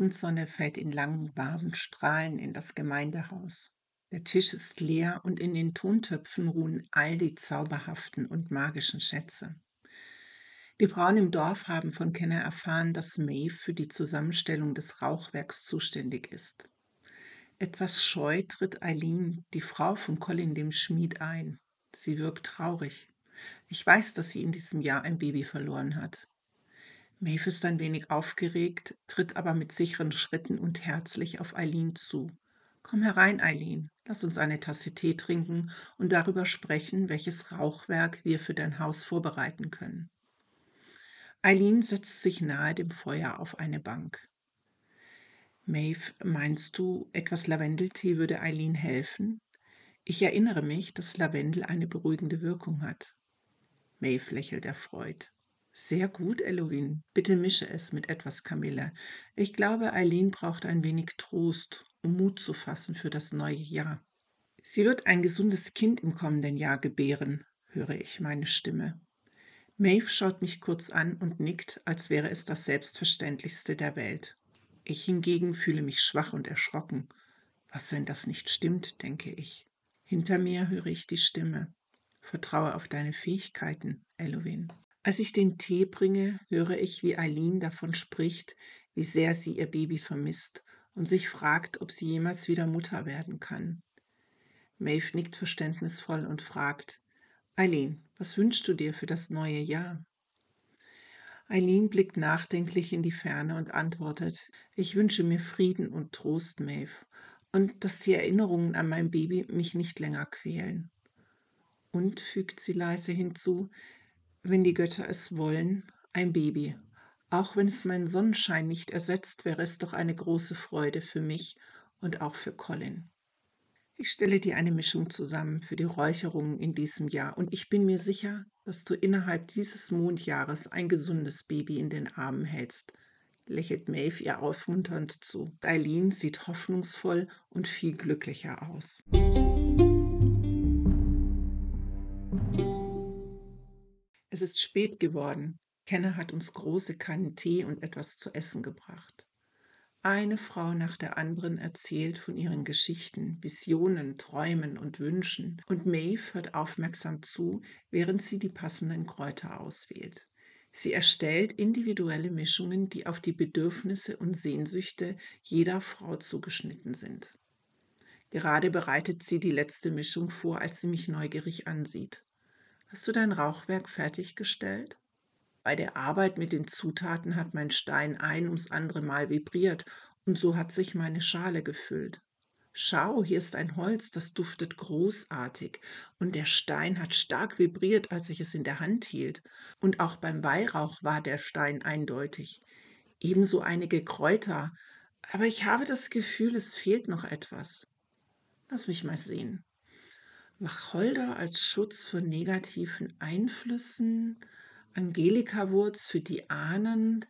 Abendsonne fällt in langen, warmen Strahlen in das Gemeindehaus. Der Tisch ist leer und in den Tontöpfen ruhen all die zauberhaften und magischen Schätze. Die Frauen im Dorf haben von Kenner erfahren, dass Maeve für die Zusammenstellung des Rauchwerks zuständig ist. Etwas scheu tritt Eileen, die Frau von Colin dem Schmied, ein. Sie wirkt traurig. Ich weiß, dass sie in diesem Jahr ein Baby verloren hat. Maeve ist ein wenig aufgeregt, tritt aber mit sicheren Schritten und herzlich auf Eileen zu. Komm herein, Eileen, lass uns eine Tasse Tee trinken und darüber sprechen, welches Rauchwerk wir für dein Haus vorbereiten können. Eileen setzt sich nahe dem Feuer auf eine Bank. Maeve, meinst du, etwas Lavendeltee würde Eileen helfen? Ich erinnere mich, dass Lavendel eine beruhigende Wirkung hat. Maeve lächelt erfreut. Sehr gut, Elohim. Bitte mische es mit etwas Kamille. Ich glaube, Eileen braucht ein wenig Trost, um Mut zu fassen für das neue Jahr. Sie wird ein gesundes Kind im kommenden Jahr gebären, höre ich meine Stimme. Maeve schaut mich kurz an und nickt, als wäre es das Selbstverständlichste der Welt. Ich hingegen fühle mich schwach und erschrocken. Was, wenn das nicht stimmt, denke ich. Hinter mir höre ich die Stimme. Vertraue auf deine Fähigkeiten, Elohim. Als ich den Tee bringe, höre ich, wie Eileen davon spricht, wie sehr sie ihr Baby vermisst und sich fragt, ob sie jemals wieder Mutter werden kann. Maeve nickt verständnisvoll und fragt, Eileen, was wünschst du dir für das neue Jahr? Eileen blickt nachdenklich in die Ferne und antwortet, ich wünsche mir Frieden und Trost, Maeve, und dass die Erinnerungen an mein Baby mich nicht länger quälen. Und, fügt sie leise hinzu, wenn die Götter es wollen, ein Baby. Auch wenn es meinen Sonnenschein nicht ersetzt, wäre es doch eine große Freude für mich und auch für Colin. Ich stelle dir eine Mischung zusammen für die Räucherungen in diesem Jahr und ich bin mir sicher, dass du innerhalb dieses Mondjahres ein gesundes Baby in den Armen hältst, lächelt Maeve ihr aufmunternd zu. Eileen sieht hoffnungsvoll und viel glücklicher aus. Es ist spät geworden. Kenner hat uns große Kannen Tee und etwas zu essen gebracht. Eine Frau nach der anderen erzählt von ihren Geschichten, Visionen, Träumen und Wünschen, und Maeve hört aufmerksam zu, während sie die passenden Kräuter auswählt. Sie erstellt individuelle Mischungen, die auf die Bedürfnisse und Sehnsüchte jeder Frau zugeschnitten sind. Gerade bereitet sie die letzte Mischung vor, als sie mich neugierig ansieht. Hast du dein Rauchwerk fertiggestellt? Bei der Arbeit mit den Zutaten hat mein Stein ein ums andere Mal vibriert und so hat sich meine Schale gefüllt. Schau, hier ist ein Holz, das duftet großartig, und der Stein hat stark vibriert, als ich es in der Hand hielt, und auch beim Weihrauch war der Stein eindeutig. Ebenso einige Kräuter, aber ich habe das Gefühl, es fehlt noch etwas. Lass mich mal sehen. Wacholder als Schutz vor negativen Einflüssen, Angelikawurz für die Ahnen,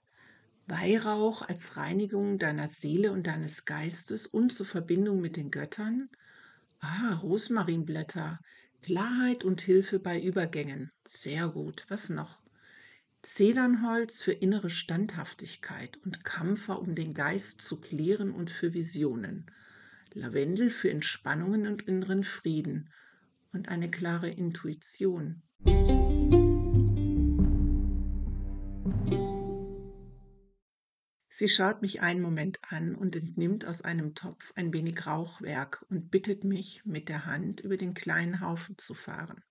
Weihrauch als Reinigung deiner Seele und deines Geistes und zur Verbindung mit den Göttern. Ah, Rosmarinblätter, Klarheit und Hilfe bei Übergängen. Sehr gut. Was noch? Zedernholz für innere Standhaftigkeit und Kampfer, um den Geist zu klären und für Visionen. Lavendel für Entspannungen und inneren Frieden und eine klare Intuition. Sie schaut mich einen Moment an und entnimmt aus einem Topf ein wenig Rauchwerk und bittet mich, mit der Hand über den kleinen Haufen zu fahren.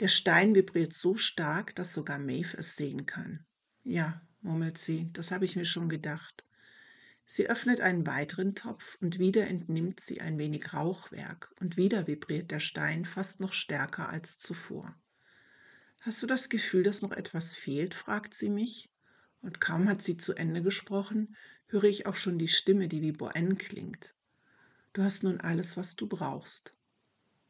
Der Stein vibriert so stark, dass sogar Maeve es sehen kann. Ja, murmelt sie, das habe ich mir schon gedacht. Sie öffnet einen weiteren Topf und wieder entnimmt sie ein wenig Rauchwerk und wieder vibriert der Stein fast noch stärker als zuvor. Hast du das Gefühl, dass noch etwas fehlt? fragt sie mich. Und kaum hat sie zu Ende gesprochen, höre ich auch schon die Stimme, die wie Boen klingt. Du hast nun alles, was du brauchst.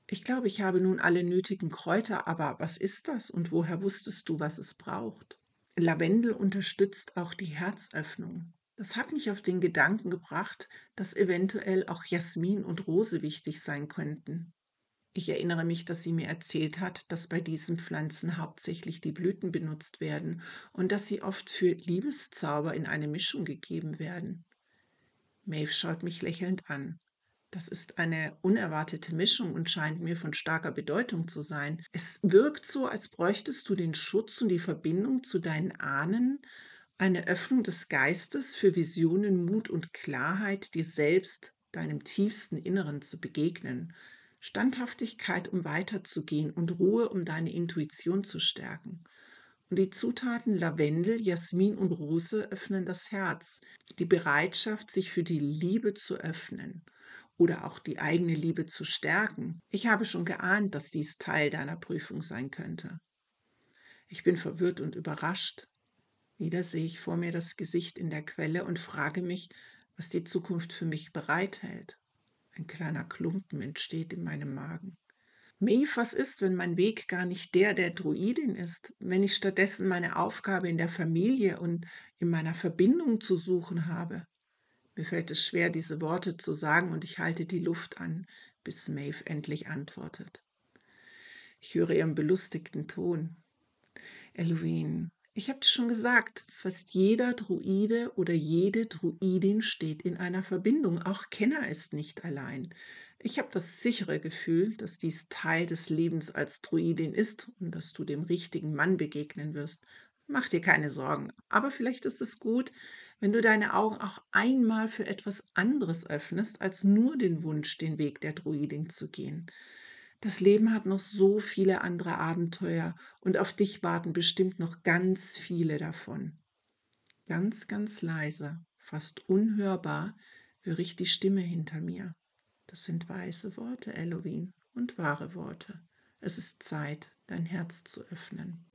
Ich glaube, ich habe nun alle nötigen Kräuter, aber was ist das und woher wusstest du, was es braucht? Lavendel unterstützt auch die Herzöffnung. Das hat mich auf den Gedanken gebracht, dass eventuell auch Jasmin und Rose wichtig sein könnten. Ich erinnere mich, dass sie mir erzählt hat, dass bei diesen Pflanzen hauptsächlich die Blüten benutzt werden und dass sie oft für Liebeszauber in eine Mischung gegeben werden. Maeve schaut mich lächelnd an. Das ist eine unerwartete Mischung und scheint mir von starker Bedeutung zu sein. Es wirkt so, als bräuchtest du den Schutz und die Verbindung zu deinen Ahnen, eine Öffnung des Geistes für Visionen, Mut und Klarheit, dir selbst, deinem tiefsten Inneren zu begegnen. Standhaftigkeit, um weiterzugehen und Ruhe, um deine Intuition zu stärken. Und die Zutaten Lavendel, Jasmin und Rose öffnen das Herz, die Bereitschaft, sich für die Liebe zu öffnen oder auch die eigene Liebe zu stärken. Ich habe schon geahnt, dass dies Teil deiner Prüfung sein könnte. Ich bin verwirrt und überrascht. Wieder sehe ich vor mir das Gesicht in der Quelle und frage mich, was die Zukunft für mich bereithält. Ein kleiner Klumpen entsteht in meinem Magen. Maeve, was ist, wenn mein Weg gar nicht der der Druidin ist, wenn ich stattdessen meine Aufgabe in der Familie und in meiner Verbindung zu suchen habe? Mir fällt es schwer, diese Worte zu sagen, und ich halte die Luft an, bis Maeve endlich antwortet. Ich höre ihren belustigten Ton. Eloine, ich habe dir schon gesagt, fast jeder Druide oder jede Druidin steht in einer Verbindung. Auch Kenner ist nicht allein. Ich habe das sichere Gefühl, dass dies Teil des Lebens als Druidin ist und dass du dem richtigen Mann begegnen wirst. Mach dir keine Sorgen, aber vielleicht ist es gut, wenn du deine Augen auch einmal für etwas anderes öffnest, als nur den Wunsch, den Weg der Druidin zu gehen. Das Leben hat noch so viele andere Abenteuer und auf dich warten bestimmt noch ganz viele davon. Ganz, ganz leise, fast unhörbar, höre ich die Stimme hinter mir. Das sind weise Worte, Elohim, und wahre Worte. Es ist Zeit, dein Herz zu öffnen.